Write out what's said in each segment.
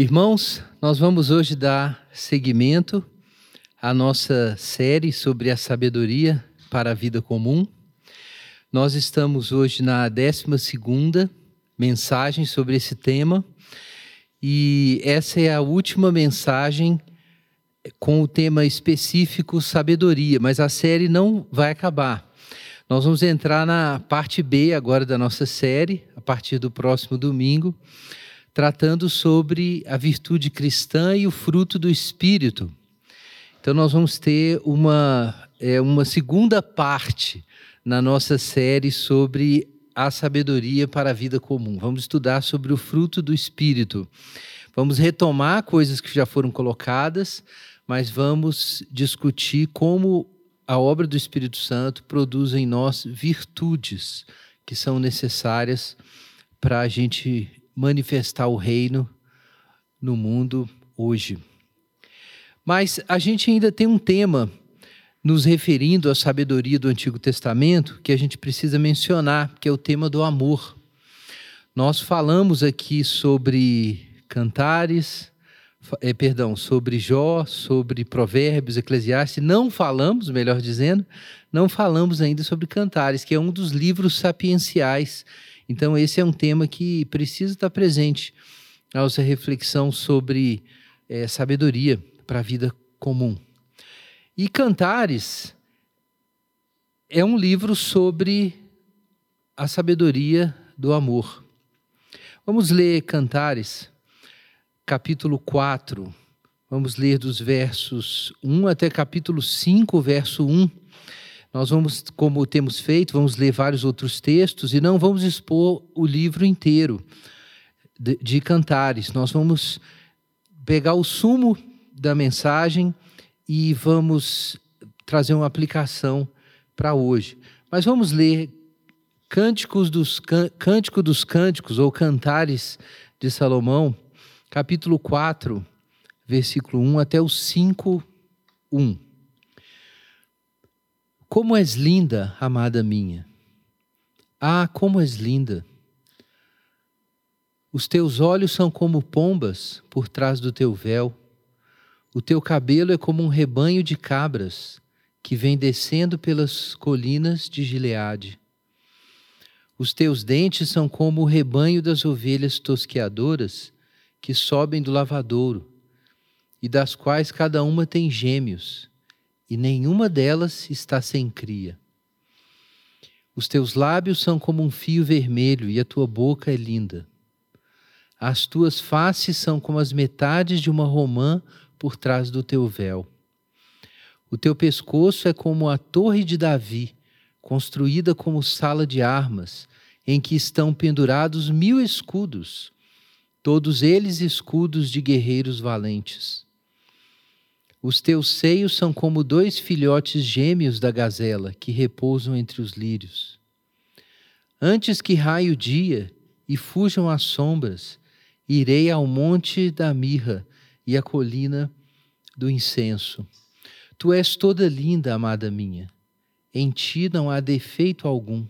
Irmãos, nós vamos hoje dar seguimento à nossa série sobre a sabedoria para a vida comum. Nós estamos hoje na 12 mensagem sobre esse tema e essa é a última mensagem com o tema específico sabedoria, mas a série não vai acabar. Nós vamos entrar na parte B agora da nossa série, a partir do próximo domingo tratando sobre a virtude cristã e o fruto do Espírito. Então, nós vamos ter uma, é, uma segunda parte na nossa série sobre a sabedoria para a vida comum. Vamos estudar sobre o fruto do Espírito. Vamos retomar coisas que já foram colocadas, mas vamos discutir como a obra do Espírito Santo produz em nós virtudes que são necessárias para a gente manifestar o reino no mundo hoje. Mas a gente ainda tem um tema nos referindo à sabedoria do Antigo Testamento que a gente precisa mencionar, que é o tema do amor. Nós falamos aqui sobre cantares, é, perdão, sobre Jó, sobre Provérbios, Eclesiastes, não falamos, melhor dizendo, não falamos ainda sobre cantares, que é um dos livros sapienciais então, esse é um tema que precisa estar presente na nossa reflexão sobre é, sabedoria para a vida comum. E Cantares é um livro sobre a sabedoria do amor. Vamos ler Cantares, capítulo 4. Vamos ler dos versos 1 até capítulo 5, verso 1. Nós vamos, como temos feito, vamos ler vários outros textos e não vamos expor o livro inteiro de, de cantares. Nós vamos pegar o sumo da mensagem e vamos trazer uma aplicação para hoje. Mas vamos ler Cânticos dos Cântico dos Cânticos ou Cantares de Salomão, capítulo 4, versículo 1 até o 5, 1. Como és linda, amada minha! Ah, como és linda! Os teus olhos são como pombas por trás do teu véu. O teu cabelo é como um rebanho de cabras que vem descendo pelas colinas de Gileade. Os teus dentes são como o rebanho das ovelhas tosqueadoras que sobem do lavadouro, e das quais cada uma tem gêmeos e nenhuma delas está sem cria. Os teus lábios são como um fio vermelho e a tua boca é linda. As tuas faces são como as metades de uma romã por trás do teu véu. O teu pescoço é como a torre de Davi, construída como sala de armas, em que estão pendurados mil escudos, todos eles escudos de guerreiros valentes. Os teus seios são como dois filhotes gêmeos da gazela que repousam entre os lírios. Antes que raie o dia e fujam as sombras, irei ao monte da mirra e à colina do incenso. Tu és toda linda, amada minha. Em ti não há defeito algum.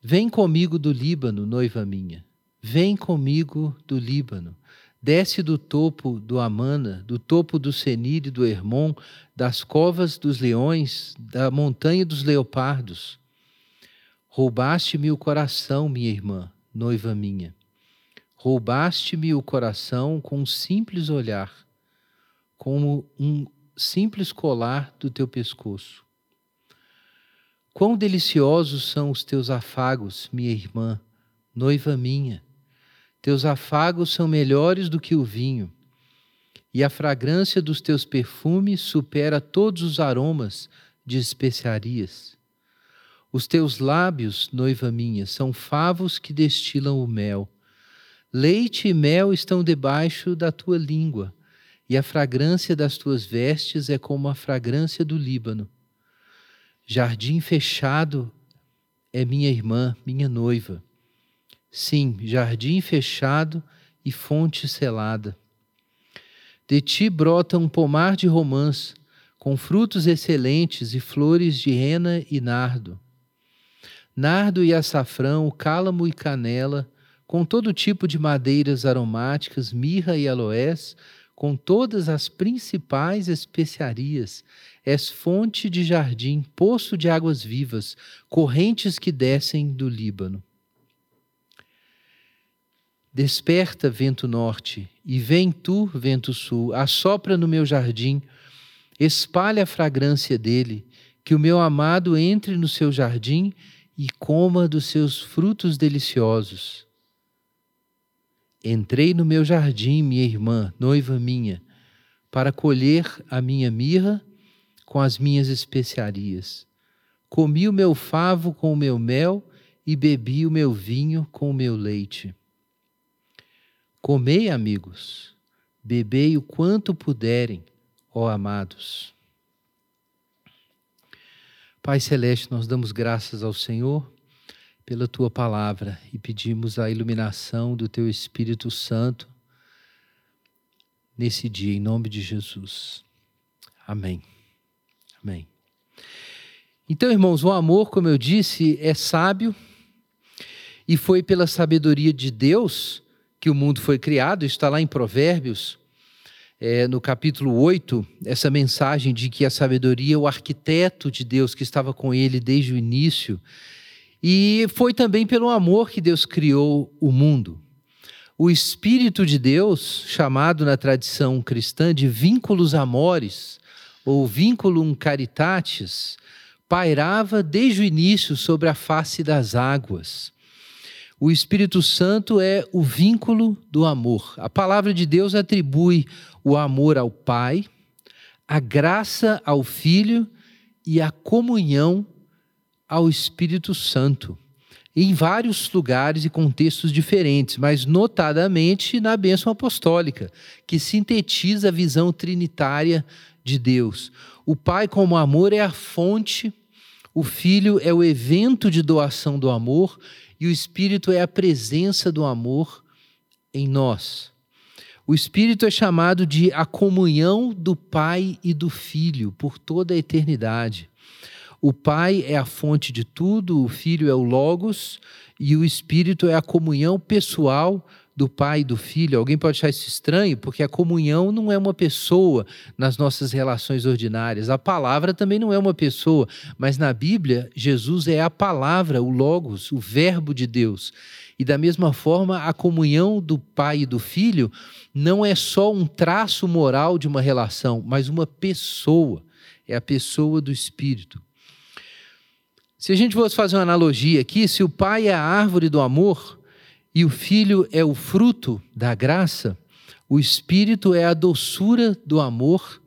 Vem comigo do Líbano, noiva minha. Vem comigo do Líbano Desce do topo do Amana, do topo do Senir e do Hermon, das covas dos leões, da montanha dos leopardos. Roubaste-me o coração, minha irmã, noiva minha. Roubaste-me o coração com um simples olhar, como um simples colar do teu pescoço. Quão deliciosos são os teus afagos, minha irmã, noiva minha teus afagos são melhores do que o vinho, e a fragrância dos teus perfumes supera todos os aromas de especiarias. Os teus lábios, noiva minha, são favos que destilam o mel. Leite e mel estão debaixo da tua língua, e a fragrância das tuas vestes é como a fragrância do Líbano. Jardim fechado é minha irmã, minha noiva Sim, jardim fechado e fonte selada. De ti brota um pomar de romãs, com frutos excelentes e flores de rena e nardo. Nardo e açafrão, cálamo e canela, com todo tipo de madeiras aromáticas, mirra e aloés, com todas as principais especiarias. És fonte de jardim, poço de águas vivas, correntes que descem do Líbano. Desperta, vento norte, e vem tu, vento sul, assopra no meu jardim, espalha a fragrância dele, que o meu amado entre no seu jardim e coma dos seus frutos deliciosos. Entrei no meu jardim, minha irmã, noiva minha, para colher a minha mirra com as minhas especiarias. Comi o meu favo com o meu mel e bebi o meu vinho com o meu leite. Comei, amigos, bebei o quanto puderem, ó amados. Pai Celeste, nós damos graças ao Senhor pela tua palavra e pedimos a iluminação do teu Espírito Santo nesse dia, em nome de Jesus. Amém. Amém. Então, irmãos, o amor, como eu disse, é sábio e foi pela sabedoria de Deus que o mundo foi criado, está lá em Provérbios, é, no capítulo 8, essa mensagem de que a sabedoria é o arquiteto de Deus que estava com ele desde o início. E foi também pelo amor que Deus criou o mundo. O Espírito de Deus, chamado na tradição cristã de vínculos amores, ou vínculum caritatis, pairava desde o início sobre a face das águas. O Espírito Santo é o vínculo do amor. A palavra de Deus atribui o amor ao Pai, a graça ao Filho e a comunhão ao Espírito Santo. Em vários lugares e contextos diferentes, mas notadamente na bênção apostólica, que sintetiza a visão trinitária de Deus. O Pai, como amor, é a fonte, o Filho é o evento de doação do amor e o Espírito é a presença do amor em nós. O Espírito é chamado de a comunhão do Pai e do Filho por toda a eternidade. O Pai é a fonte de tudo, o Filho é o Logos e o Espírito é a comunhão pessoal do Pai e do Filho. Alguém pode achar isso estranho, porque a comunhão não é uma pessoa nas nossas relações ordinárias. A palavra também não é uma pessoa, mas na Bíblia, Jesus é a palavra, o Logos, o Verbo de Deus. E da mesma forma, a comunhão do Pai e do Filho não é só um traço moral de uma relação, mas uma pessoa. É a pessoa do Espírito. Se a gente fosse fazer uma analogia aqui, se o Pai é a árvore do amor, e o Filho é o fruto da graça, o Espírito é a doçura do amor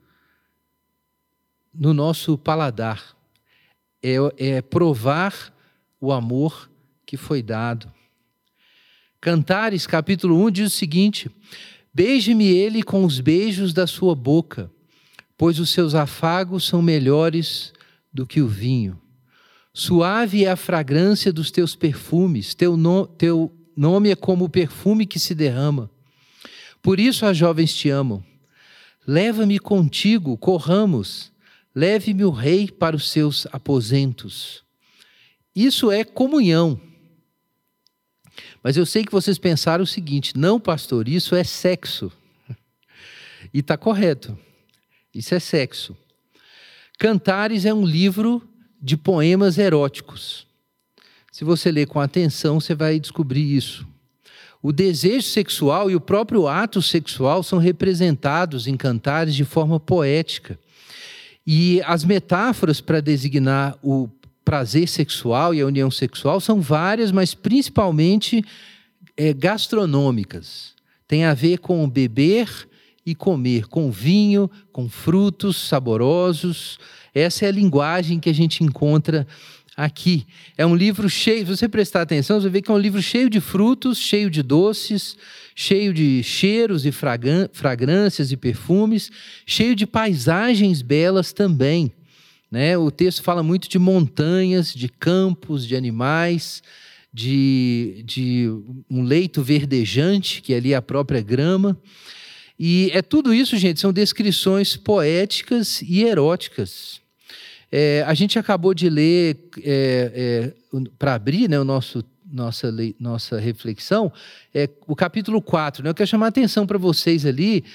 no nosso paladar, é, é provar o amor que foi dado. Cantares, capítulo 1, diz o seguinte: Beije-me ele com os beijos da sua boca, pois os seus afagos são melhores do que o vinho. Suave é a fragrância dos teus perfumes, teu, no, teu nome é como o perfume que se derrama. Por isso as jovens te amam. Leva-me contigo, corramos. Leve-me o rei para os seus aposentos. Isso é comunhão. Mas eu sei que vocês pensaram o seguinte: não, pastor, isso é sexo. E está correto. Isso é sexo. Cantares é um livro de poemas eróticos. Se você ler com atenção, você vai descobrir isso. O desejo sexual e o próprio ato sexual são representados em cantares de forma poética. E as metáforas para designar o prazer sexual e a união sexual são várias, mas principalmente é, gastronômicas. Tem a ver com beber e comer, com vinho, com frutos saborosos. Essa é a linguagem que a gente encontra aqui. É um livro cheio, se você prestar atenção, você ver que é um livro cheio de frutos, cheio de doces, cheio de cheiros e fragrâncias e perfumes, cheio de paisagens belas também. Né? O texto fala muito de montanhas, de campos, de animais, de, de um leito verdejante, que é ali a própria grama. E é tudo isso, gente, são descrições poéticas e eróticas. É, a gente acabou de ler, é, é, para abrir né, o nosso, nossa, nossa reflexão, é o capítulo 4. Né? Eu quero chamar a atenção para vocês ali,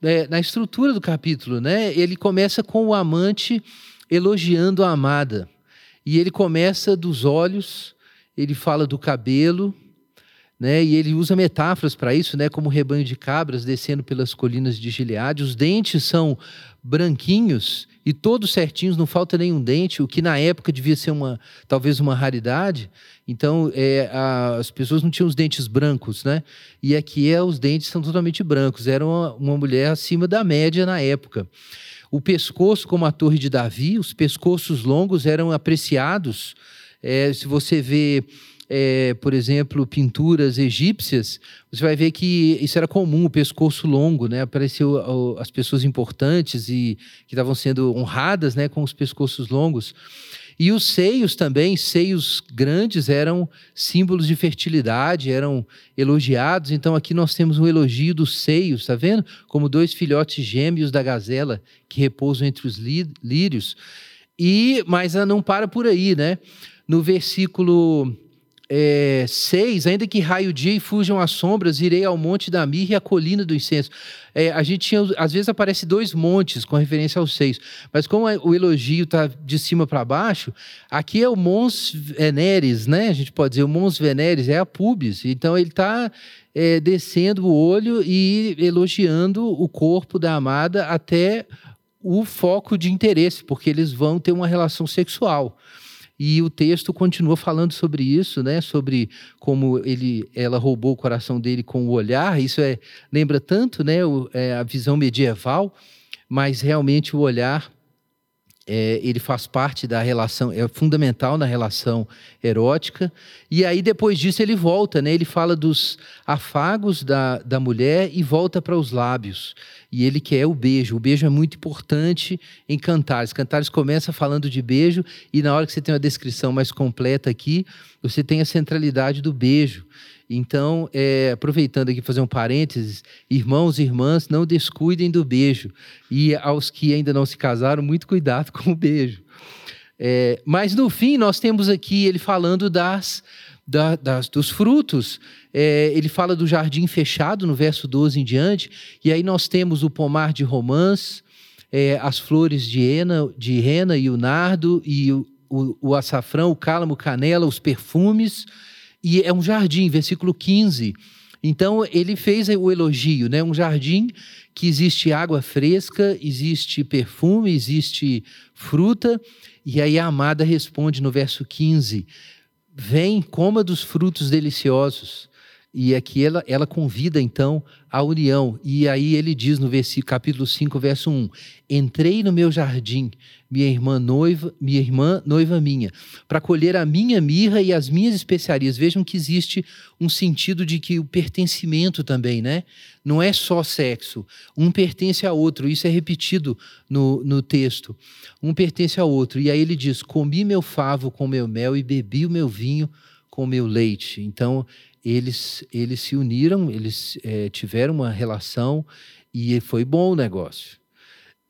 é, na estrutura do capítulo. Né? Ele começa com o amante elogiando a amada. E ele começa dos olhos, ele fala do cabelo, né? E ele usa metáforas para isso, né? Como rebanho de cabras descendo pelas colinas de Gileade. Os dentes são branquinhos e todos certinhos, não falta nenhum dente, o que na época devia ser uma talvez uma raridade. Então, é, a, as pessoas não tinham os dentes brancos, né? E aqui é, os dentes são totalmente brancos. Era uma, uma mulher acima da média na época. O pescoço, como a Torre de Davi, os pescoços longos eram apreciados. É, se você vê é, por exemplo, pinturas egípcias, você vai ver que isso era comum, o pescoço longo, né? Apareceu as pessoas importantes e que estavam sendo honradas, né, com os pescoços longos. E os seios também, seios grandes, eram símbolos de fertilidade, eram elogiados. Então aqui nós temos um elogio dos seios, tá vendo? Como dois filhotes gêmeos da gazela que repousam entre os lírios. E mas não para por aí, né? No versículo é, 6, ainda que raio o dia e fujam as sombras, irei ao monte da mirra e à colina do incenso. É, a gente tinha, às vezes aparece dois montes com referência aos seis, mas como o elogio está de cima para baixo, aqui é o Mons Veneres, né? A gente pode dizer o Mons Veneres é a pubis, então ele está é, descendo o olho e elogiando o corpo da amada até o foco de interesse, porque eles vão ter uma relação sexual. E o texto continua falando sobre isso, né? Sobre como ele, ela roubou o coração dele com o olhar. Isso é lembra tanto, né? O, é, a visão medieval, mas realmente o olhar é, ele faz parte da relação, é fundamental na relação erótica. E aí, depois disso, ele volta, né? Ele fala dos afagos da, da mulher e volta para os lábios. E ele quer o beijo. O beijo é muito importante em Cantares. Cantares começa falando de beijo, e na hora que você tem uma descrição mais completa aqui, você tem a centralidade do beijo. Então, é, aproveitando aqui fazer um parênteses, irmãos e irmãs, não descuidem do beijo. E aos que ainda não se casaram, muito cuidado com o beijo. É, mas no fim, nós temos aqui ele falando das, da, das dos frutos. É, ele fala do jardim fechado, no verso 12 em diante. E aí nós temos o pomar de romãs, é, as flores de, ena, de rena e o nardo, e o, o, o açafrão, o cálamo, canela, os perfumes e é um jardim, versículo 15. Então ele fez o elogio, né? Um jardim que existe água fresca, existe perfume, existe fruta, e aí a amada responde no verso 15: Vem, coma dos frutos deliciosos. E aqui ela, ela convida então a união. E aí ele diz no versículo, capítulo 5, verso 1: Entrei no meu jardim, minha irmã noiva, minha irmã noiva minha, para colher a minha mirra e as minhas especiarias. Vejam que existe um sentido de que o pertencimento também, né? Não é só sexo. Um pertence ao outro. Isso é repetido no, no texto. Um pertence ao outro. E aí ele diz: Comi meu favo com meu mel e bebi o meu vinho com meu leite. Então, eles, eles se uniram, eles é, tiveram uma relação e foi bom o negócio.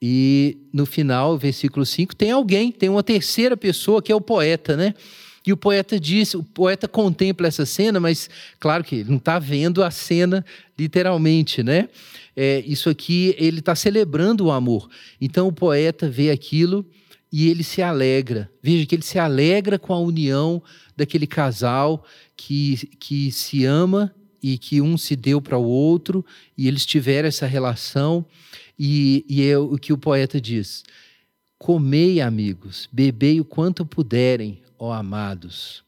E no final, versículo 5, tem alguém, tem uma terceira pessoa que é o poeta, né? E o poeta diz, o poeta contempla essa cena, mas claro que ele não está vendo a cena literalmente, né? É, isso aqui, ele está celebrando o amor. Então o poeta vê aquilo e ele se alegra. Veja que ele se alegra com a união daquele casal que, que se ama e que um se deu para o outro e eles tiveram essa relação. E, e é o que o poeta diz: Comei, amigos, bebei o quanto puderem, ó amados.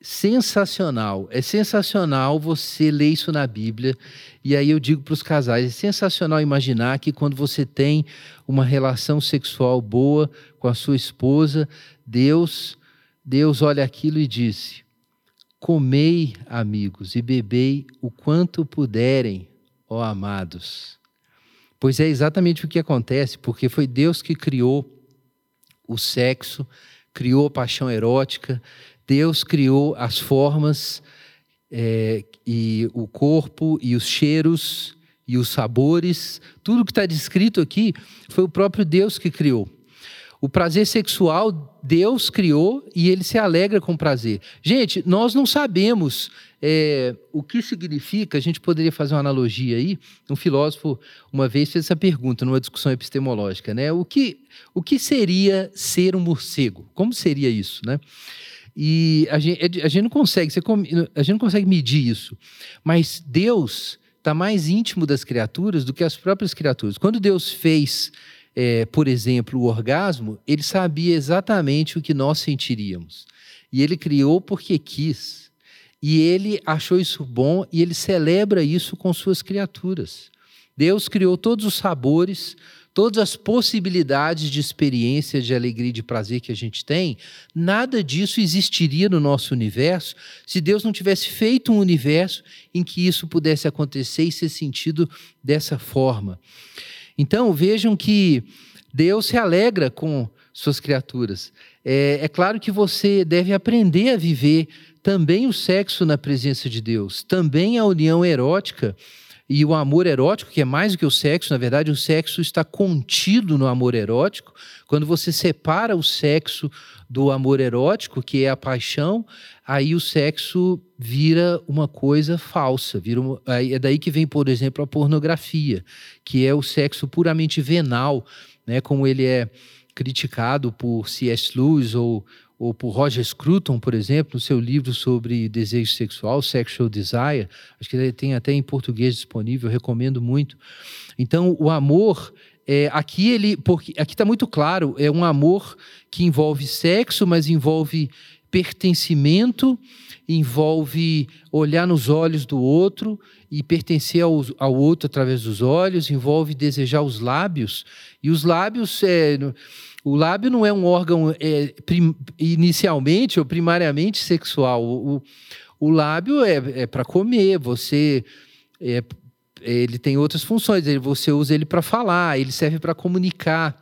Sensacional, é sensacional você ler isso na Bíblia. E aí eu digo para os casais: é sensacional imaginar que quando você tem uma relação sexual boa com a sua esposa, Deus, Deus olha aquilo e disse: Comei, amigos, e bebei o quanto puderem, ó amados. Pois é exatamente o que acontece, porque foi Deus que criou o sexo, criou a paixão erótica, Deus criou as formas é, e o corpo e os cheiros e os sabores, tudo que está descrito aqui foi o próprio Deus que criou. O prazer sexual Deus criou e ele se alegra com prazer. Gente, nós não sabemos é, o que significa, a gente poderia fazer uma analogia aí. Um filósofo uma vez fez essa pergunta numa discussão epistemológica, né? O que, o que seria ser um morcego? Como seria isso, né? E a gente, a gente não consegue, a gente não consegue medir isso. Mas Deus está mais íntimo das criaturas do que as próprias criaturas. Quando Deus fez é, por exemplo, o orgasmo, ele sabia exatamente o que nós sentiríamos. E ele criou porque quis. E ele achou isso bom e ele celebra isso com suas criaturas. Deus criou todos os sabores, todas as possibilidades de experiência, de alegria e de prazer que a gente tem. Nada disso existiria no nosso universo se Deus não tivesse feito um universo em que isso pudesse acontecer e ser sentido dessa forma. Então vejam que Deus se alegra com suas criaturas. É, é, claro que você deve aprender a viver também o sexo na presença de Deus, também a união erótica e o amor erótico, que é mais do que o sexo, na verdade, o sexo está contido no amor erótico. Quando você separa o sexo do amor erótico, que é a paixão, aí o sexo vira uma coisa falsa. Vira uma, é daí que vem, por exemplo, a pornografia, que é o sexo puramente venal, né, como ele é criticado por C.S. Lewis ou, ou por Roger Scruton, por exemplo, no seu livro sobre desejo sexual, Sexual Desire. Acho que ele tem até em português disponível, recomendo muito. Então, o amor é, aqui ele, porque aqui está muito claro, é um amor que envolve sexo, mas envolve pertencimento, envolve olhar nos olhos do outro e pertencer ao, ao outro através dos olhos, envolve desejar os lábios. E os lábios, é, o lábio não é um órgão é, prim, inicialmente ou primariamente sexual. O, o lábio é, é para comer, você. É, ele tem outras funções, você usa ele para falar, ele serve para comunicar.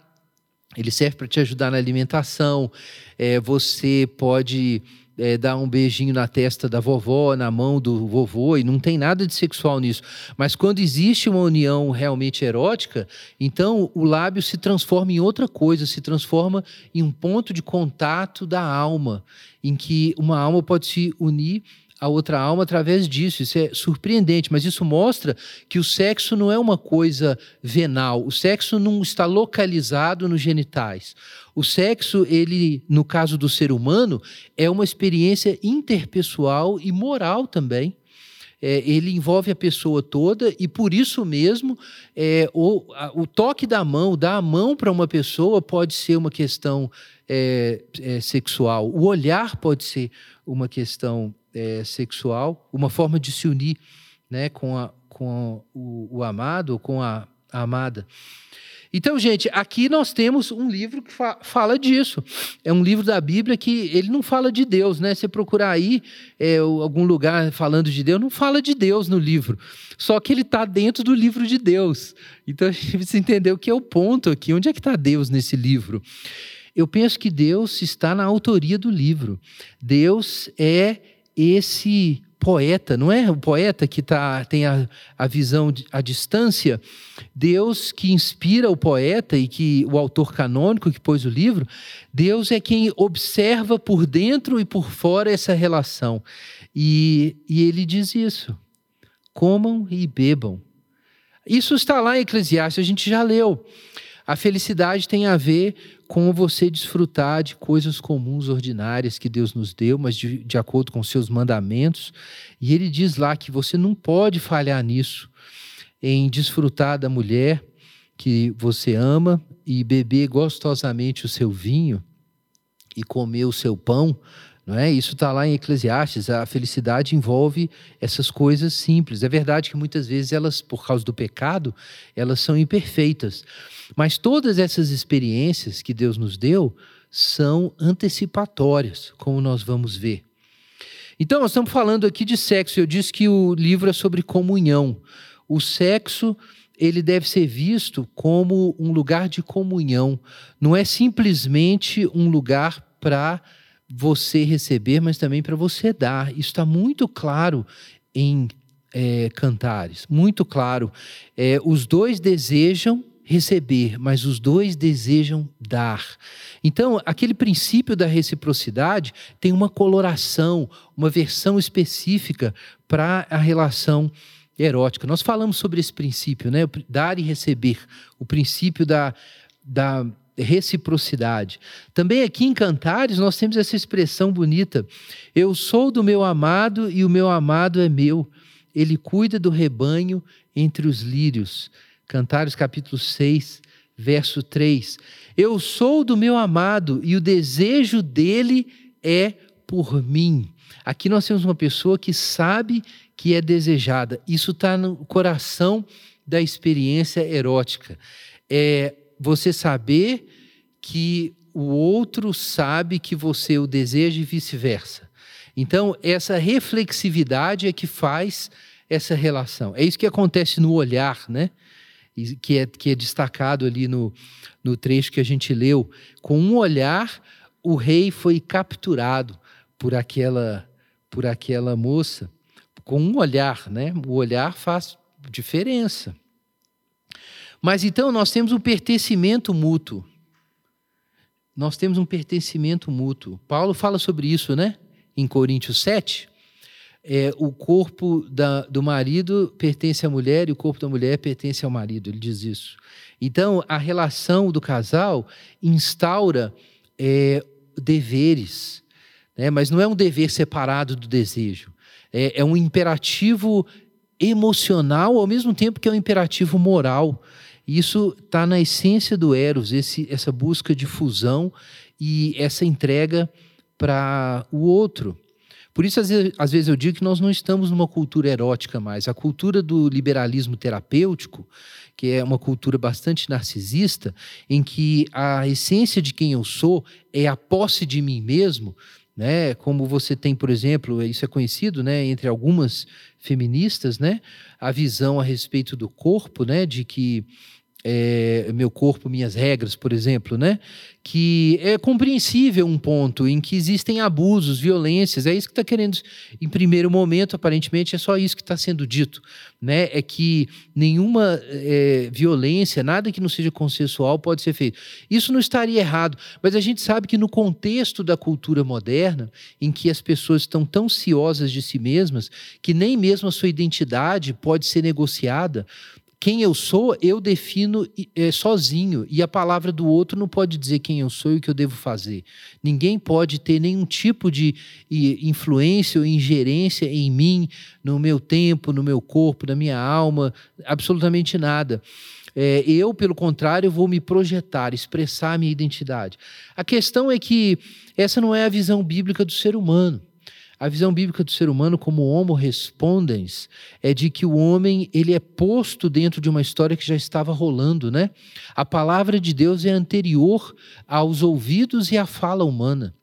Ele serve para te ajudar na alimentação. É, você pode é, dar um beijinho na testa da vovó, na mão do vovô, e não tem nada de sexual nisso. Mas quando existe uma união realmente erótica, então o lábio se transforma em outra coisa, se transforma em um ponto de contato da alma, em que uma alma pode se unir a outra alma através disso. Isso é surpreendente, mas isso mostra que o sexo não é uma coisa venal. O sexo não está localizado nos genitais. O sexo, ele, no caso do ser humano, é uma experiência interpessoal e moral também. É, ele envolve a pessoa toda e por isso mesmo é, o, a, o toque da mão, dar a mão para uma pessoa pode ser uma questão é, é, sexual, o olhar pode ser uma questão é, sexual, uma forma de se unir né, com, a, com o, o amado ou com a, a amada. Então, gente, aqui nós temos um livro que fa fala disso. É um livro da Bíblia que ele não fala de Deus, né? Você procurar aí é, algum lugar falando de Deus, não fala de Deus no livro. Só que ele está dentro do livro de Deus. Então a gente precisa entender o que é o ponto aqui. Onde é que está Deus nesse livro? Eu penso que Deus está na autoria do livro. Deus é esse poeta, não é o poeta que tá, tem a, a visão à distância, Deus que inspira o poeta e que o autor canônico que pôs o livro, Deus é quem observa por dentro e por fora essa relação. E, e ele diz isso: comam e bebam. Isso está lá em Eclesiastes, a gente já leu. A felicidade tem a ver com você desfrutar de coisas comuns, ordinárias que Deus nos deu, mas de, de acordo com seus mandamentos. E ele diz lá que você não pode falhar nisso, em desfrutar da mulher que você ama e beber gostosamente o seu vinho e comer o seu pão. Não é? Isso está lá em Eclesiastes. A felicidade envolve essas coisas simples. É verdade que muitas vezes elas, por causa do pecado, elas são imperfeitas. Mas todas essas experiências que Deus nos deu são antecipatórias, como nós vamos ver. Então, nós estamos falando aqui de sexo. Eu disse que o livro é sobre comunhão. O sexo ele deve ser visto como um lugar de comunhão. Não é simplesmente um lugar para você receber, mas também para você dar. Isso está muito claro em é, Cantares, muito claro. É, os dois desejam receber, mas os dois desejam dar. Então, aquele princípio da reciprocidade tem uma coloração, uma versão específica para a relação erótica. Nós falamos sobre esse princípio, né? Dar e receber, o princípio da, da reciprocidade. Também aqui em Cantares nós temos essa expressão bonita: Eu sou do meu amado e o meu amado é meu. Ele cuida do rebanho entre os lírios. Cantares capítulo 6, verso 3. Eu sou do meu amado e o desejo dele é por mim. Aqui nós temos uma pessoa que sabe que é desejada. Isso está no coração da experiência erótica. É você saber que o outro sabe que você o deseja e vice-versa. Então, essa reflexividade é que faz essa relação. É isso que acontece no olhar, né? Que é, que é destacado ali no, no trecho que a gente leu. Com um olhar, o rei foi capturado por aquela, por aquela moça. Com um olhar, né? O olhar faz diferença. Mas então nós temos um pertencimento mútuo. Nós temos um pertencimento mútuo. Paulo fala sobre isso, né? Em Coríntios 7. É, o corpo da, do marido pertence à mulher e o corpo da mulher pertence ao marido. Ele diz isso. Então, a relação do casal instaura é, deveres, né? mas não é um dever separado do desejo. É, é um imperativo emocional, ao mesmo tempo que é um imperativo moral. Isso está na essência do Eros, esse, essa busca de fusão e essa entrega para o outro. Por isso, às vezes, às vezes, eu digo que nós não estamos numa cultura erótica mais. A cultura do liberalismo terapêutico, que é uma cultura bastante narcisista, em que a essência de quem eu sou é a posse de mim mesmo, né? Como você tem, por exemplo, isso é conhecido, né, entre algumas feministas, né, a visão a respeito do corpo, né, de que é, meu corpo, minhas regras, por exemplo, né? Que é compreensível um ponto em que existem abusos, violências. É isso que está querendo, em primeiro momento, aparentemente, é só isso que está sendo dito, né? É que nenhuma é, violência, nada que não seja consensual, pode ser feito. Isso não estaria errado, mas a gente sabe que no contexto da cultura moderna, em que as pessoas estão tão ciosas de si mesmas que nem mesmo a sua identidade pode ser negociada quem eu sou, eu defino é, sozinho, e a palavra do outro não pode dizer quem eu sou e o que eu devo fazer. Ninguém pode ter nenhum tipo de influência ou ingerência em mim, no meu tempo, no meu corpo, na minha alma, absolutamente nada. É, eu, pelo contrário, vou me projetar, expressar a minha identidade. A questão é que essa não é a visão bíblica do ser humano. A visão bíblica do ser humano como homo respondens é de que o homem ele é posto dentro de uma história que já estava rolando, né? A palavra de Deus é anterior aos ouvidos e à fala humana.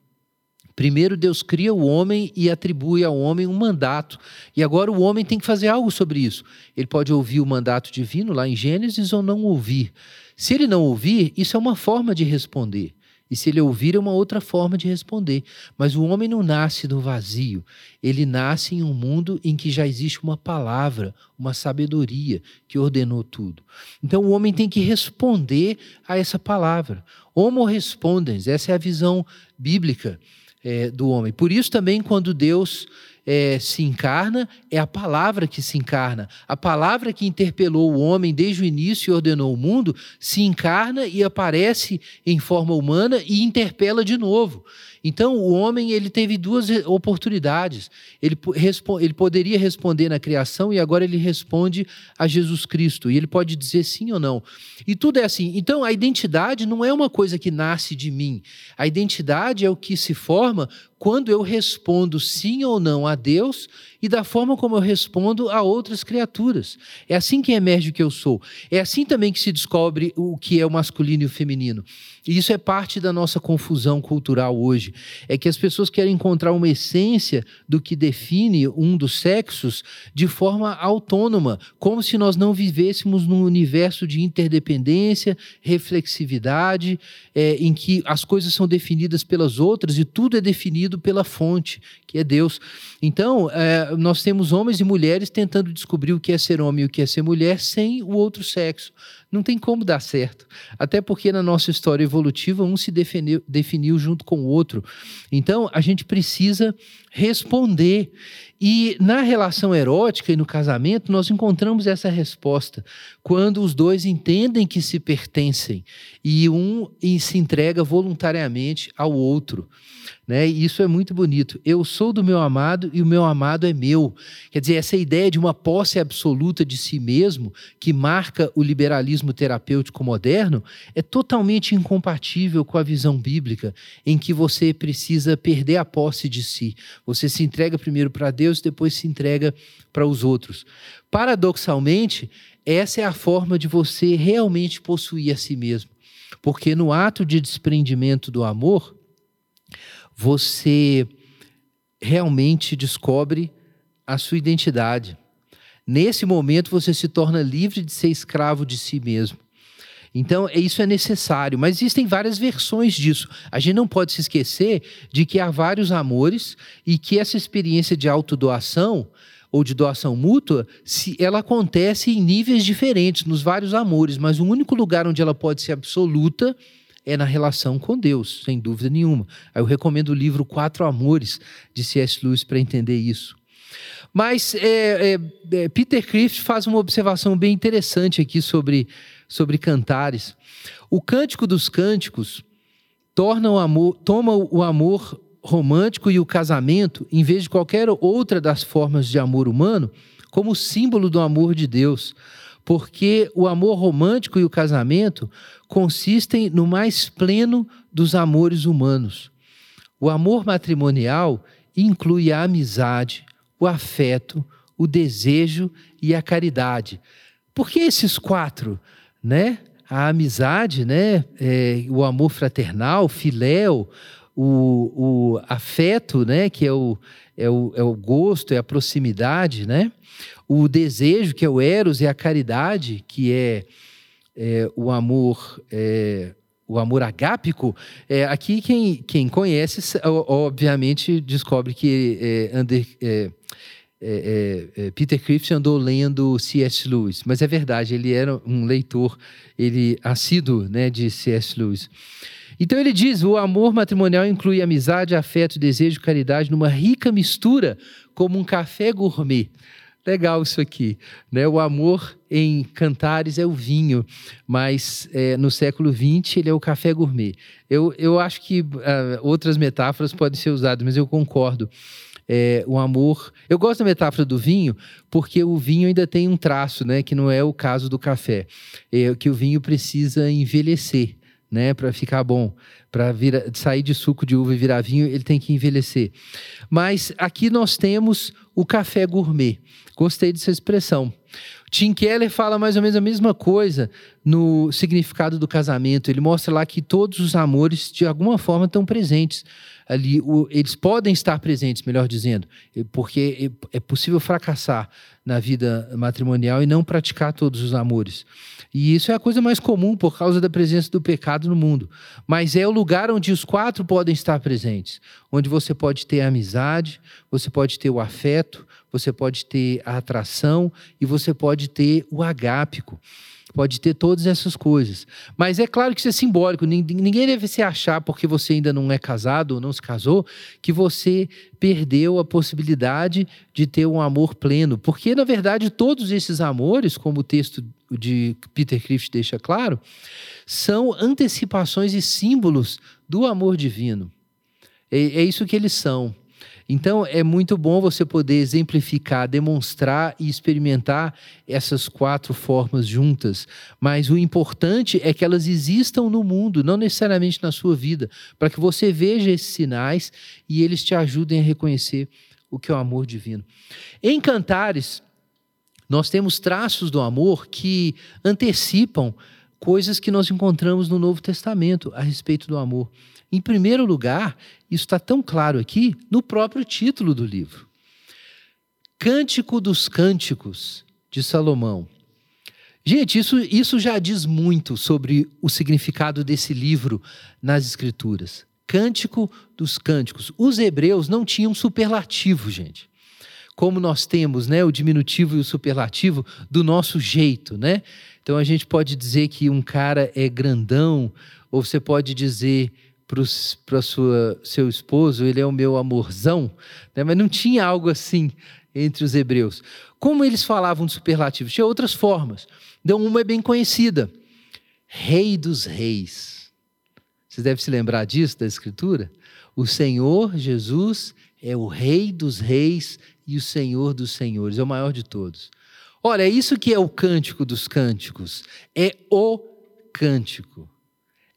Primeiro Deus cria o homem e atribui ao homem um mandato. E agora o homem tem que fazer algo sobre isso. Ele pode ouvir o mandato divino lá em Gênesis ou não ouvir. Se ele não ouvir, isso é uma forma de responder. E se ele ouvir, é uma outra forma de responder. Mas o homem não nasce do vazio. Ele nasce em um mundo em que já existe uma palavra, uma sabedoria que ordenou tudo. Então o homem tem que responder a essa palavra. Homo respondens, essa é a visão bíblica é, do homem. Por isso também, quando Deus é, se encarna, é a palavra que se encarna. A palavra que interpelou o homem desde o início e ordenou o mundo se encarna e aparece em forma humana e interpela de novo. Então, o homem ele teve duas oportunidades. Ele, ele poderia responder na criação e agora ele responde a Jesus Cristo. E ele pode dizer sim ou não. E tudo é assim. Então, a identidade não é uma coisa que nasce de mim. A identidade é o que se forma quando eu respondo sim ou não a Deus e da forma como eu respondo a outras criaturas. É assim que emerge o que eu sou. É assim também que se descobre o que é o masculino e o feminino. E isso é parte da nossa confusão cultural hoje. É que as pessoas querem encontrar uma essência do que define um dos sexos de forma autônoma, como se nós não vivêssemos num universo de interdependência, reflexividade, é, em que as coisas são definidas pelas outras e tudo é definido pela fonte, que é Deus. Então, é, nós temos homens e mulheres tentando descobrir o que é ser homem e o que é ser mulher sem o outro sexo. Não tem como dar certo. Até porque na nossa história evolutiva, um se definiu, definiu junto com o outro. Então, a gente precisa responder. E na relação erótica e no casamento, nós encontramos essa resposta. Quando os dois entendem que se pertencem e um se entrega voluntariamente ao outro. Né? E isso é muito bonito. Eu sou do meu amado e o meu amado é meu. Quer dizer, essa ideia de uma posse absoluta de si mesmo, que marca o liberalismo terapêutico moderno, é totalmente incompatível com a visão bíblica, em que você precisa perder a posse de si. Você se entrega primeiro para Deus, depois se entrega para os outros. Paradoxalmente, essa é a forma de você realmente possuir a si mesmo. Porque no ato de desprendimento do amor, você realmente descobre a sua identidade. Nesse momento, você se torna livre de ser escravo de si mesmo. Então, é, isso é necessário, mas existem várias versões disso. A gente não pode se esquecer de que há vários amores e que essa experiência de autodoação ou de doação mútua, se ela acontece em níveis diferentes nos vários amores, mas o único lugar onde ela pode ser absoluta é na relação com Deus, sem dúvida nenhuma. Aí eu recomendo o livro Quatro Amores, de C.S. Lewis, para entender isso. Mas é, é, é, Peter Crift faz uma observação bem interessante aqui sobre, sobre cantares. O Cântico dos Cânticos torna o amor, toma o amor romântico e o casamento, em vez de qualquer outra das formas de amor humano, como símbolo do amor de Deus porque o amor romântico e o casamento consistem no mais pleno dos amores humanos. O amor matrimonial inclui a amizade, o afeto, o desejo e a caridade. Por que esses quatro, né? A amizade, né? É, o amor fraternal, filéu, o, o afeto, né? Que é o, é o, é o gosto, é a proximidade, né? O desejo, que é o eros, e a caridade, que é, é o amor. É, o amor agápico, é, aqui quem, quem conhece, obviamente, descobre que é, Under, é, é, é, Peter Crift andou lendo C.S. Lewis, mas é verdade, ele era um leitor, ele assíduo né, de C.S. Lewis. Então ele diz: o amor matrimonial inclui amizade, afeto, desejo, caridade numa rica mistura, como um café gourmet. Legal isso aqui, né? O amor em Cantares é o vinho, mas é, no século XX ele é o café gourmet. Eu, eu acho que uh, outras metáforas podem ser usadas, mas eu concordo. É, o amor. Eu gosto da metáfora do vinho, porque o vinho ainda tem um traço, né? Que não é o caso do café. É que o vinho precisa envelhecer né, para ficar bom, para sair de suco de uva e virar vinho, ele tem que envelhecer. Mas aqui nós temos o café gourmet. Gostei dessa expressão. Tim Keller fala mais ou menos a mesma coisa no significado do casamento. Ele mostra lá que todos os amores, de alguma forma, estão presentes ali. O, eles podem estar presentes, melhor dizendo, porque é, possível fracassar na vida matrimonial e não praticar todos os amores. E isso é a coisa mais comum por causa da presença do pecado no mundo. Mas é o lugar onde os quatro podem estar presentes onde você pode ter a amizade, você pode ter o afeto, você pode ter a atração e você pode ter o agápico. Pode ter todas essas coisas. Mas é claro que isso é simbólico. Ninguém deve se achar, porque você ainda não é casado ou não se casou, que você perdeu a possibilidade de ter um amor pleno. Porque, na verdade, todos esses amores, como o texto de Peter Crift deixa claro, são antecipações e símbolos do amor divino. É, é isso que eles são. Então é muito bom você poder exemplificar, demonstrar e experimentar essas quatro formas juntas. Mas o importante é que elas existam no mundo, não necessariamente na sua vida, para que você veja esses sinais e eles te ajudem a reconhecer o que é o amor divino. Em Cantares, nós temos traços do amor que antecipam coisas que nós encontramos no Novo Testamento a respeito do amor. Em primeiro lugar, isso está tão claro aqui no próprio título do livro. Cântico dos Cânticos de Salomão. Gente, isso, isso já diz muito sobre o significado desse livro nas Escrituras. Cântico dos Cânticos. Os hebreus não tinham superlativo, gente. Como nós temos, né, o diminutivo e o superlativo do nosso jeito, né? Então a gente pode dizer que um cara é grandão, ou você pode dizer para sua seu esposo, ele é o meu amorzão, né? mas não tinha algo assim entre os hebreus. Como eles falavam de superlativos? Tinha outras formas. Então, uma é bem conhecida: Rei dos Reis. Vocês devem se lembrar disso da Escritura? O Senhor Jesus é o Rei dos Reis e o Senhor dos Senhores, é o maior de todos. Olha, é isso que é o cântico dos cânticos. É o cântico.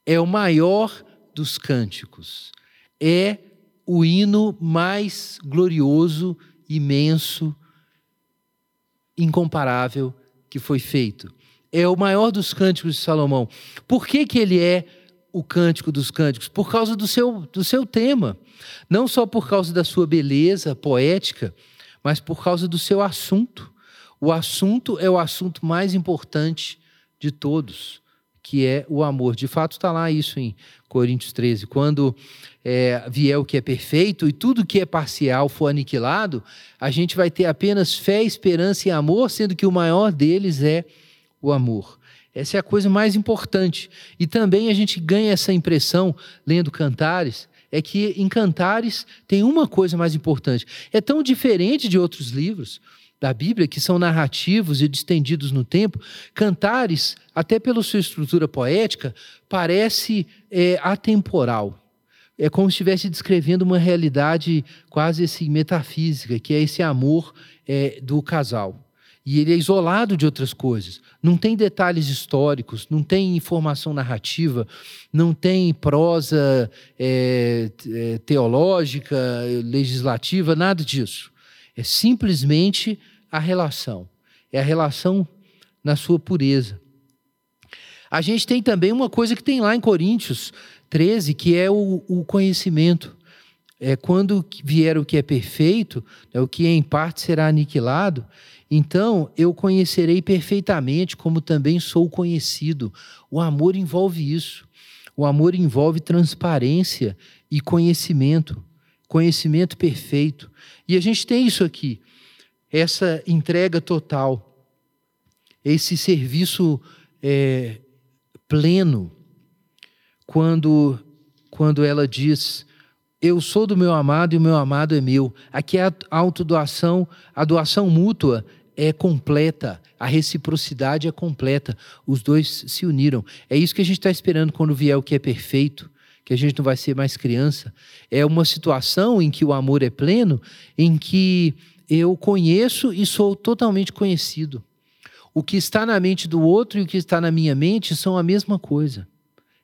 É o maior dos cânticos. É o hino mais glorioso, imenso, incomparável que foi feito. É o maior dos cânticos de Salomão. Por que, que ele é o cântico dos cânticos? Por causa do seu, do seu tema. Não só por causa da sua beleza poética, mas por causa do seu assunto. O assunto é o assunto mais importante de todos, que é o amor. De fato, está lá isso em Coríntios 13. Quando é, vier o que é perfeito e tudo que é parcial for aniquilado, a gente vai ter apenas fé, esperança e amor, sendo que o maior deles é o amor. Essa é a coisa mais importante. E também a gente ganha essa impressão lendo Cantares, é que em Cantares tem uma coisa mais importante. É tão diferente de outros livros da Bíblia, que são narrativos e distendidos no tempo, Cantares, até pela sua estrutura poética, parece é, atemporal. É como se estivesse descrevendo uma realidade quase assim, metafísica, que é esse amor é, do casal. E ele é isolado de outras coisas. Não tem detalhes históricos, não tem informação narrativa, não tem prosa é, é, teológica, legislativa, nada disso. É simplesmente a relação. É a relação na sua pureza. A gente tem também uma coisa que tem lá em Coríntios 13, que é o, o conhecimento. É quando vier o que é perfeito, é o que em parte será aniquilado então eu conhecerei perfeitamente como também sou conhecido. O amor envolve isso. O amor envolve transparência e conhecimento, conhecimento perfeito. E a gente tem isso aqui, essa entrega total, esse serviço é, pleno, quando, quando ela diz eu sou do meu amado e o meu amado é meu. Aqui é a autodoação, a doação mútua é completa, a reciprocidade é completa. Os dois se uniram. É isso que a gente está esperando quando vier o que é perfeito, que a gente não vai ser mais criança. É uma situação em que o amor é pleno, em que eu conheço e sou totalmente conhecido. O que está na mente do outro e o que está na minha mente são a mesma coisa.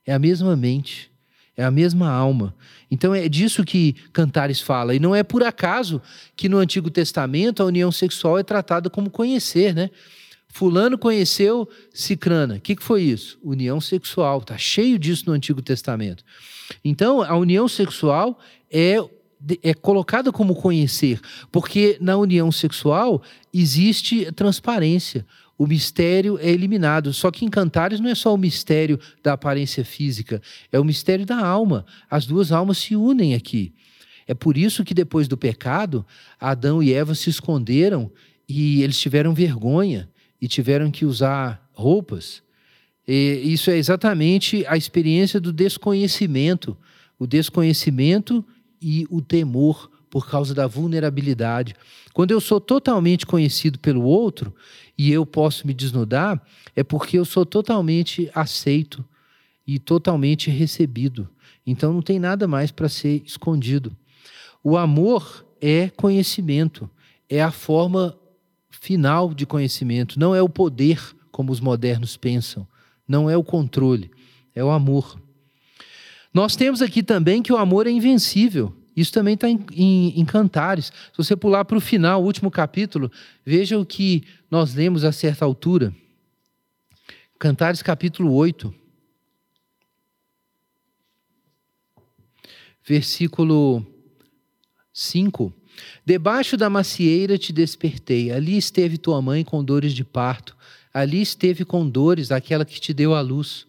É a mesma mente. É a mesma alma. Então é disso que Cantares fala. E não é por acaso que no Antigo Testamento a união sexual é tratada como conhecer, né? Fulano conheceu Cicrana. O que, que foi isso? União sexual. Está cheio disso no Antigo Testamento. Então, a união sexual é, é colocada como conhecer, porque na união sexual existe transparência o mistério é eliminado. Só que em Cantares não é só o mistério da aparência física, é o mistério da alma. As duas almas se unem aqui. É por isso que depois do pecado, Adão e Eva se esconderam e eles tiveram vergonha e tiveram que usar roupas. E isso é exatamente a experiência do desconhecimento, o desconhecimento e o temor por causa da vulnerabilidade. Quando eu sou totalmente conhecido pelo outro e eu posso me desnudar, é porque eu sou totalmente aceito e totalmente recebido. Então não tem nada mais para ser escondido. O amor é conhecimento, é a forma final de conhecimento, não é o poder como os modernos pensam, não é o controle, é o amor. Nós temos aqui também que o amor é invencível. Isso também está em, em, em, Cantares. Se você pular para o final, o último capítulo, veja o que nós lemos a certa altura. Cantares capítulo 8. Versículo 5. Debaixo da macieira te despertei, ali esteve tua mãe com dores de parto, ali esteve com dores aquela que te deu a luz.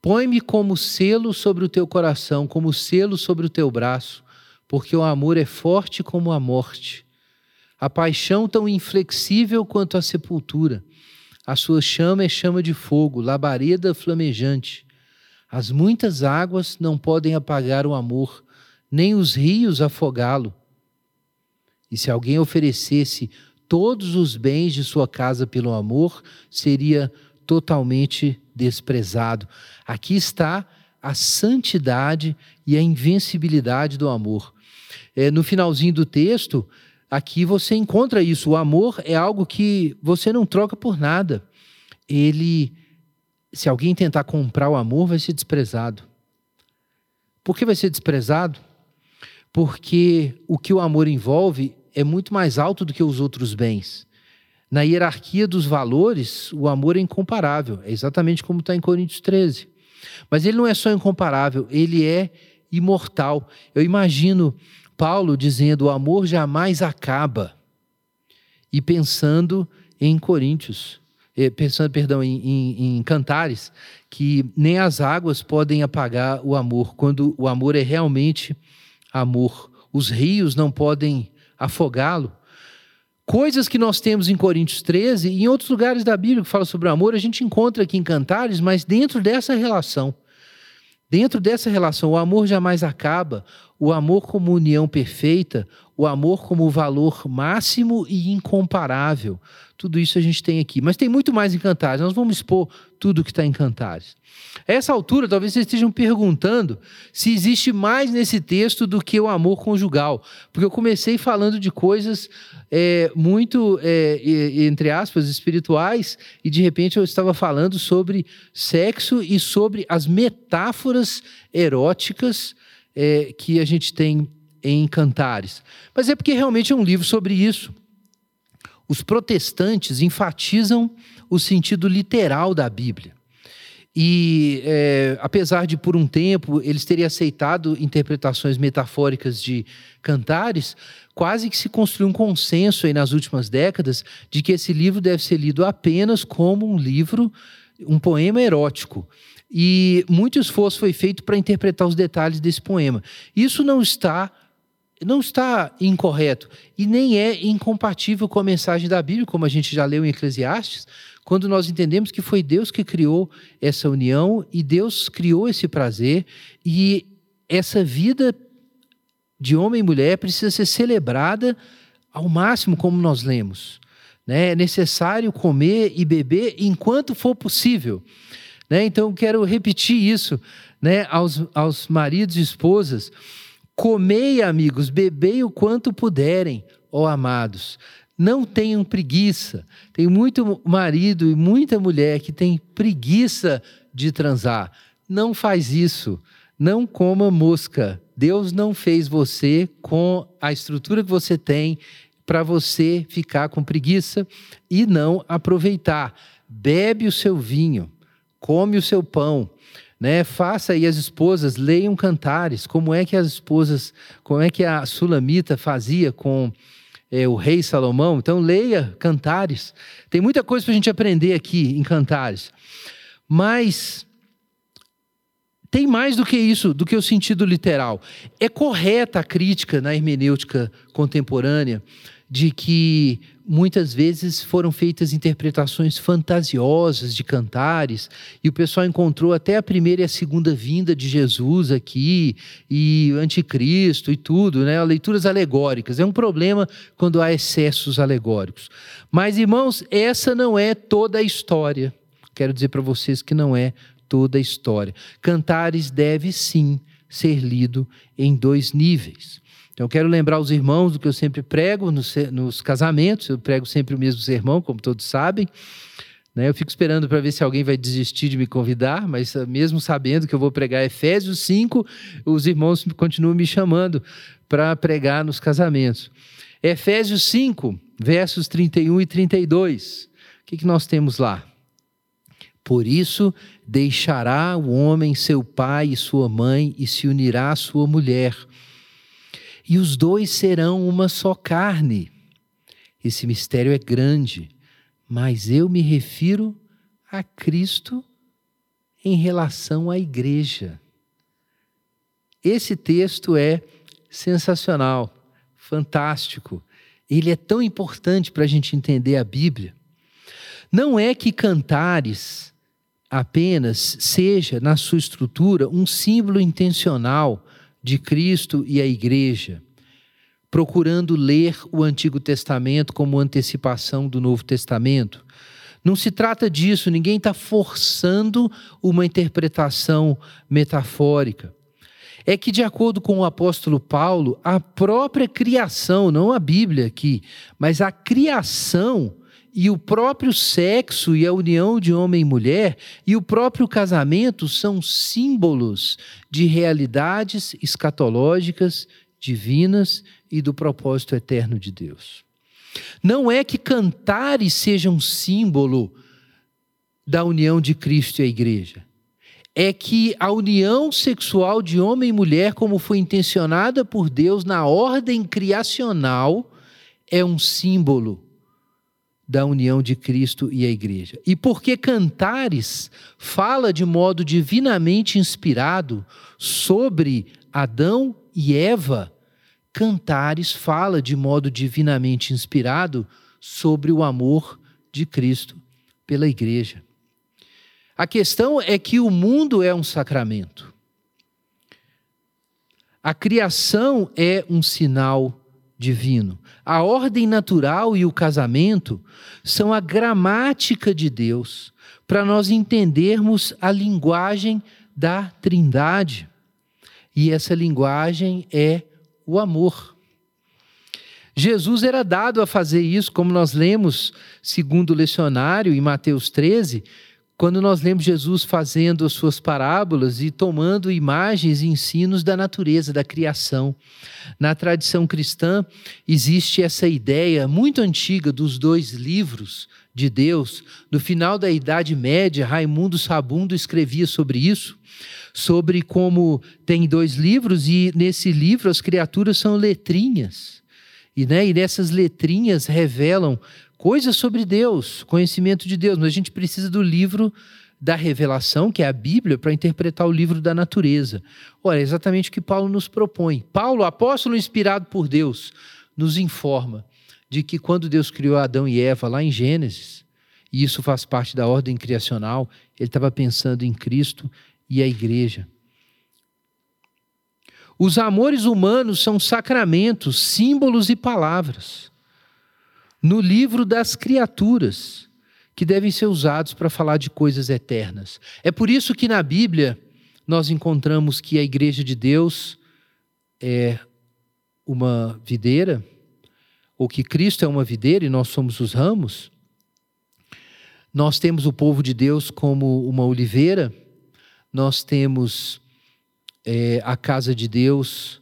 Põe-me como selo sobre o teu coração, como selo sobre o teu braço, porque o amor é forte como a morte. A paixão tão inflexível quanto a sepultura. A sua chama é chama de fogo, labareda flamejante. As muitas águas não podem apagar o amor, nem os rios afogá-lo. E se alguém oferecesse todos os bens de sua casa pelo amor, seria totalmente desprezado. Aqui está a santidade e a invencibilidade do amor. É, no finalzinho do texto, aqui você encontra isso. O amor é algo que você não troca por nada. Ele, se alguém tentar comprar o amor, vai ser desprezado. Por que vai ser desprezado? Porque o que o amor envolve é muito mais alto do que os outros bens. Na hierarquia dos valores, o amor é incomparável, é exatamente como está em Coríntios 13. Mas ele não é só incomparável, ele é imortal. Eu imagino Paulo dizendo: o amor jamais acaba. E pensando em Coríntios, eh, pensando, perdão, em, em, em Cantares, que nem as águas podem apagar o amor, quando o amor é realmente amor. Os rios não podem afogá-lo. Coisas que nós temos em Coríntios 13 e em outros lugares da Bíblia que fala sobre o amor, a gente encontra aqui em Cantares, mas dentro dessa relação. Dentro dessa relação, o amor jamais acaba, o amor como união perfeita, o amor como valor máximo e incomparável. Tudo isso a gente tem aqui. Mas tem muito mais em Cantares. Nós vamos expor tudo que está em Cantares. A essa altura, talvez vocês estejam perguntando se existe mais nesse texto do que o amor conjugal. Porque eu comecei falando de coisas é, muito, é, entre aspas, espirituais, e de repente eu estava falando sobre sexo e sobre as metáforas eróticas é, que a gente tem em Cantares. Mas é porque realmente é um livro sobre isso. Os protestantes enfatizam o sentido literal da Bíblia. E, é, apesar de, por um tempo, eles terem aceitado interpretações metafóricas de cantares, quase que se construiu um consenso aí nas últimas décadas de que esse livro deve ser lido apenas como um livro, um poema erótico. E muito esforço foi feito para interpretar os detalhes desse poema. Isso não está não está incorreto e nem é incompatível com a mensagem da Bíblia, como a gente já leu em Eclesiastes, quando nós entendemos que foi Deus que criou essa união e Deus criou esse prazer e essa vida de homem e mulher precisa ser celebrada ao máximo, como nós lemos. Né? É necessário comer e beber enquanto for possível. Né? Então, quero repetir isso né, aos, aos maridos e esposas. Comei, amigos, bebei o quanto puderem, ó amados. Não tenham preguiça. Tem muito marido e muita mulher que tem preguiça de transar. Não faz isso. Não coma mosca. Deus não fez você com a estrutura que você tem para você ficar com preguiça e não aproveitar. Bebe o seu vinho come o seu pão, né? Faça aí as esposas leiam cantares, como é que as esposas, como é que a Sulamita fazia com é, o rei Salomão. Então leia cantares. Tem muita coisa para a gente aprender aqui em cantares, mas tem mais do que isso, do que o sentido literal. É correta a crítica na hermenêutica contemporânea de que muitas vezes foram feitas interpretações fantasiosas de cantares, e o pessoal encontrou até a primeira e a segunda vinda de Jesus aqui, e anticristo e tudo, né? Leituras alegóricas. É um problema quando há excessos alegóricos. Mas, irmãos, essa não é toda a história. Quero dizer para vocês que não é toda a história. Cantares deve sim ser lido em dois níveis. Então, eu quero lembrar os irmãos do que eu sempre prego nos, nos casamentos, eu prego sempre o mesmo sermão, como todos sabem. Né? Eu fico esperando para ver se alguém vai desistir de me convidar, mas ah, mesmo sabendo que eu vou pregar Efésios 5, os irmãos continuam me chamando para pregar nos casamentos. Efésios 5, versos 31 e 32. O que, que nós temos lá? Por isso, deixará o homem seu pai e sua mãe e se unirá à sua mulher e os dois serão uma só carne. Esse mistério é grande, mas eu me refiro a Cristo em relação à igreja. Esse texto é sensacional, fantástico. Ele é tão importante para a gente entender a Bíblia. Não é que cantares apenas seja, na sua estrutura, um símbolo intencional de Cristo e a igreja, procurando ler o Antigo Testamento como antecipação do Novo Testamento. Não se trata disso, ninguém está forçando uma interpretação metafórica. É que, de acordo com o apóstolo Paulo, a própria criação, não a Bíblia aqui, mas a criação e o próprio sexo e a união de homem e mulher e o próprio casamento são símbolos de realidades escatológicas, divinas e do propósito eterno de Deus. Não é que cantares seja um símbolo da união de Cristo e a igreja. É que a união sexual de homem e mulher, como foi intencionada por Deus na ordem criacional, é um símbolo da união de Cristo e a igreja. E porque Cantares fala de modo divinamente inspirado sobre Adão e Eva, Cantares fala de modo divinamente inspirado sobre o amor de Cristo pela igreja. A questão é que o mundo é um sacramento. A criação é um sinal divino. A ordem natural e o casamento são a gramática de Deus para nós entendermos a linguagem da Trindade. E essa linguagem é o amor. Jesus era dado a fazer isso, como nós lemos, segundo o lecionário, em Mateus 13, quando nós lemos Jesus fazendo as suas parábolas e tomando imagens e ensinos da natureza, da criação. Na tradição cristã, existe essa ideia muito antiga dos dois livros de Deus. No final da Idade Média, Raimundo Sabundo escrevia sobre isso, sobre como tem dois livros e nesse livro as criaturas são letrinhas. E, né, e nessas letrinhas revelam coisas sobre Deus, conhecimento de Deus, mas a gente precisa do livro da revelação, que é a Bíblia, para interpretar o livro da natureza. Olha, é exatamente o que Paulo nos propõe. Paulo, apóstolo inspirado por Deus, nos informa de que quando Deus criou Adão e Eva lá em Gênesis, e isso faz parte da ordem criacional, ele estava pensando em Cristo e a igreja. Os amores humanos são sacramentos, símbolos e palavras no livro das criaturas, que devem ser usados para falar de coisas eternas. É por isso que na Bíblia nós encontramos que a igreja de Deus é uma videira, ou que Cristo é uma videira e nós somos os ramos. Nós temos o povo de Deus como uma oliveira, nós temos é, a casa de Deus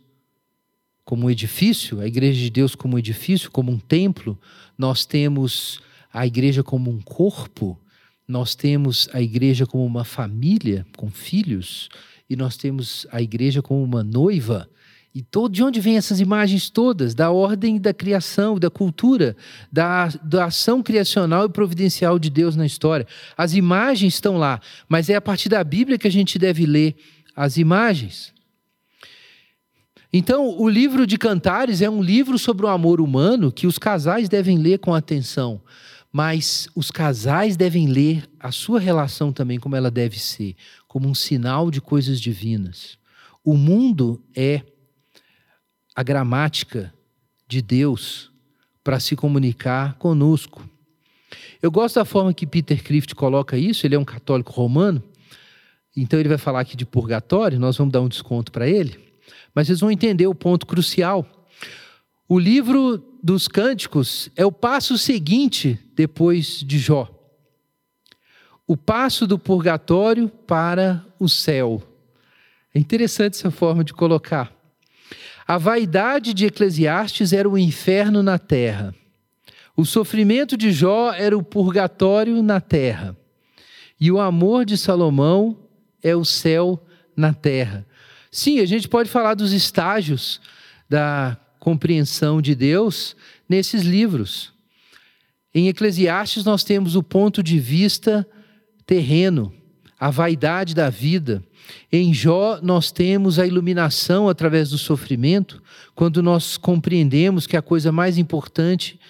como edifício, a igreja de Deus como edifício, como um templo, nós temos a igreja como um corpo, nós temos a igreja como uma família com filhos, e nós temos a igreja como uma noiva. E todo, de onde vêm essas imagens todas? Da ordem da criação, da cultura, da, da ação criacional e providencial de Deus na história. As imagens estão lá, mas é a partir da Bíblia que a gente deve ler as imagens. Então, o livro de Cantares é um livro sobre o amor humano que os casais devem ler com atenção, mas os casais devem ler a sua relação também como ela deve ser, como um sinal de coisas divinas. O mundo é a gramática de Deus para se comunicar conosco. Eu gosto da forma que Peter Crift coloca isso, ele é um católico romano, então ele vai falar aqui de purgatório, nós vamos dar um desconto para ele. Mas vocês vão entender o ponto crucial. O livro dos Cânticos é o passo seguinte depois de Jó. O passo do purgatório para o céu. É interessante essa forma de colocar. A vaidade de Eclesiastes era o inferno na terra. O sofrimento de Jó era o purgatório na terra. E o amor de Salomão é o céu na terra. Sim, a gente pode falar dos estágios da compreensão de Deus nesses livros. Em Eclesiastes, nós temos o ponto de vista terreno, a vaidade da vida. Em Jó, nós temos a iluminação através do sofrimento, quando nós compreendemos que a coisa mais importante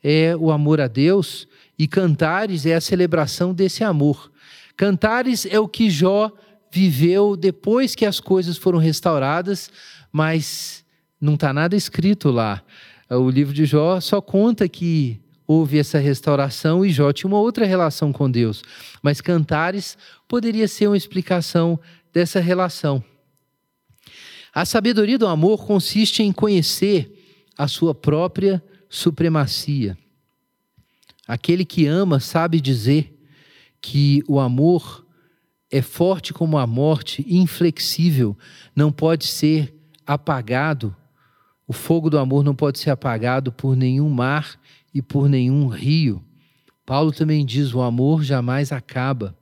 é o amor a Deus, e Cantares é a celebração desse amor. Cantares é o que Jó viveu depois que as coisas foram restauradas, mas não está nada escrito lá. O livro de Jó só conta que houve essa restauração e Jó tinha uma outra relação com Deus. Mas Cantares poderia ser uma explicação dessa relação. A sabedoria do amor consiste em conhecer a sua própria supremacia. Aquele que ama sabe dizer que o amor é forte como a morte, inflexível, não pode ser apagado. O fogo do amor não pode ser apagado por nenhum mar e por nenhum rio. Paulo também diz: o amor jamais acaba.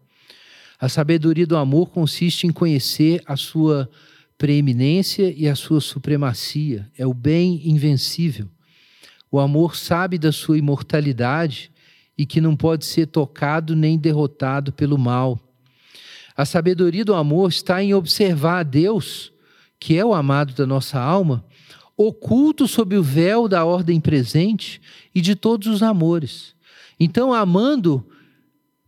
A sabedoria do amor consiste em conhecer a sua preeminência e a sua supremacia. É o bem invencível. O amor sabe da sua imortalidade e que não pode ser tocado nem derrotado pelo mal. A sabedoria do amor está em observar a Deus, que é o amado da nossa alma, oculto sob o véu da ordem presente e de todos os amores. Então, amando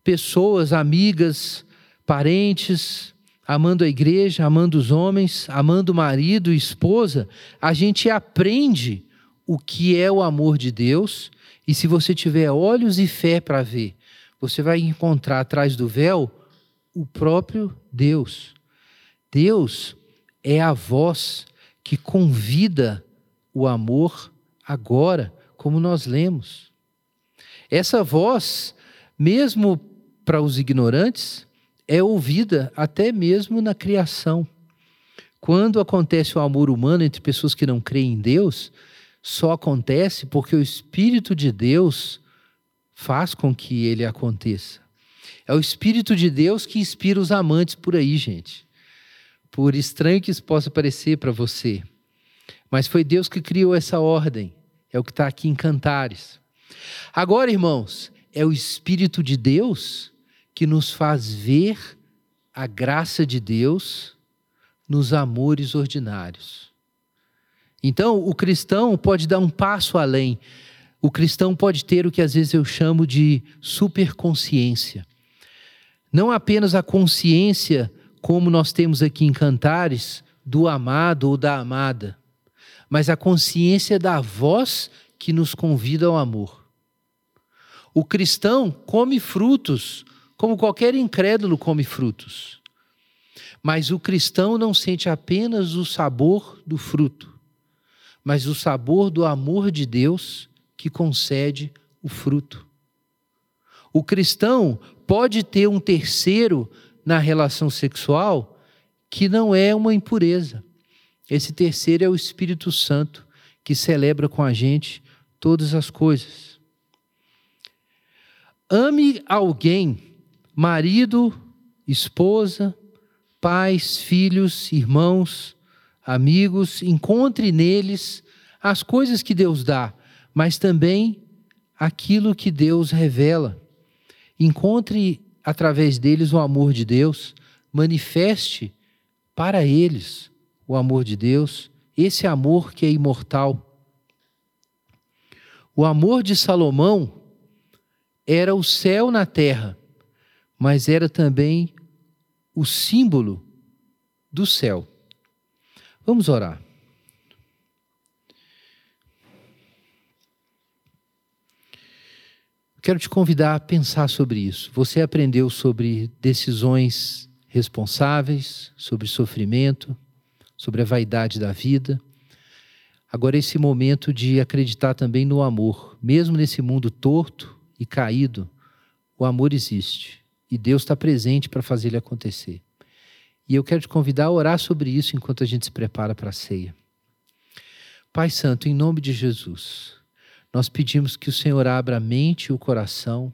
pessoas, amigas, parentes, amando a igreja, amando os homens, amando o marido e esposa, a gente aprende o que é o amor de Deus. E se você tiver olhos e fé para ver, você vai encontrar atrás do véu o próprio Deus. Deus é a voz que convida o amor agora, como nós lemos. Essa voz, mesmo para os ignorantes, é ouvida até mesmo na criação. Quando acontece o amor humano entre pessoas que não creem em Deus, só acontece porque o Espírito de Deus faz com que ele aconteça. É o Espírito de Deus que inspira os amantes por aí, gente por estranho que isso possa parecer para você. Mas foi Deus que criou essa ordem. É o que está aqui em Cantares. Agora, irmãos, é o Espírito de Deus que nos faz ver a graça de Deus nos amores ordinários. Então, o cristão pode dar um passo além. O cristão pode ter o que às vezes eu chamo de superconsciência. Não apenas a consciência como nós temos aqui em Cantares, do amado ou da amada, mas a consciência da voz que nos convida ao amor. O cristão come frutos, como qualquer incrédulo come frutos. Mas o cristão não sente apenas o sabor do fruto, mas o sabor do amor de Deus que concede o fruto. O cristão pode ter um terceiro na relação sexual que não é uma impureza. Esse terceiro é o Espírito Santo, que celebra com a gente todas as coisas. Ame alguém, marido, esposa, pais, filhos, irmãos, amigos, encontre neles as coisas que Deus dá, mas também aquilo que Deus revela. Encontre através deles o amor de Deus, manifeste para eles o amor de Deus, esse amor que é imortal. O amor de Salomão era o céu na terra, mas era também o símbolo do céu. Vamos orar. Quero te convidar a pensar sobre isso. Você aprendeu sobre decisões responsáveis, sobre sofrimento, sobre a vaidade da vida. Agora, esse momento de acreditar também no amor. Mesmo nesse mundo torto e caído, o amor existe e Deus está presente para fazer ele acontecer. E eu quero te convidar a orar sobre isso enquanto a gente se prepara para a ceia. Pai Santo, em nome de Jesus, nós pedimos que o Senhor abra a mente e o coração,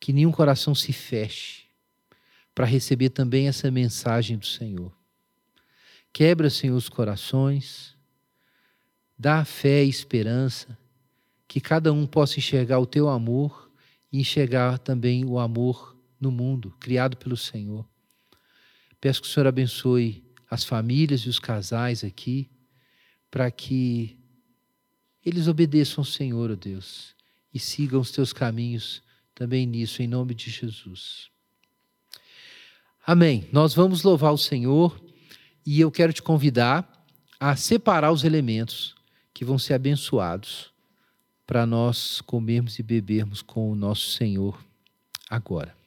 que nenhum coração se feche, para receber também essa mensagem do Senhor. Quebra, Senhor, os corações, dá fé e esperança, que cada um possa enxergar o teu amor e enxergar também o amor no mundo, criado pelo Senhor. Peço que o Senhor abençoe as famílias e os casais aqui, para que eles obedeçam ao Senhor, ó Deus, e sigam os teus caminhos também nisso, em nome de Jesus. Amém. Nós vamos louvar o Senhor e eu quero te convidar a separar os elementos que vão ser abençoados para nós comermos e bebermos com o nosso Senhor agora.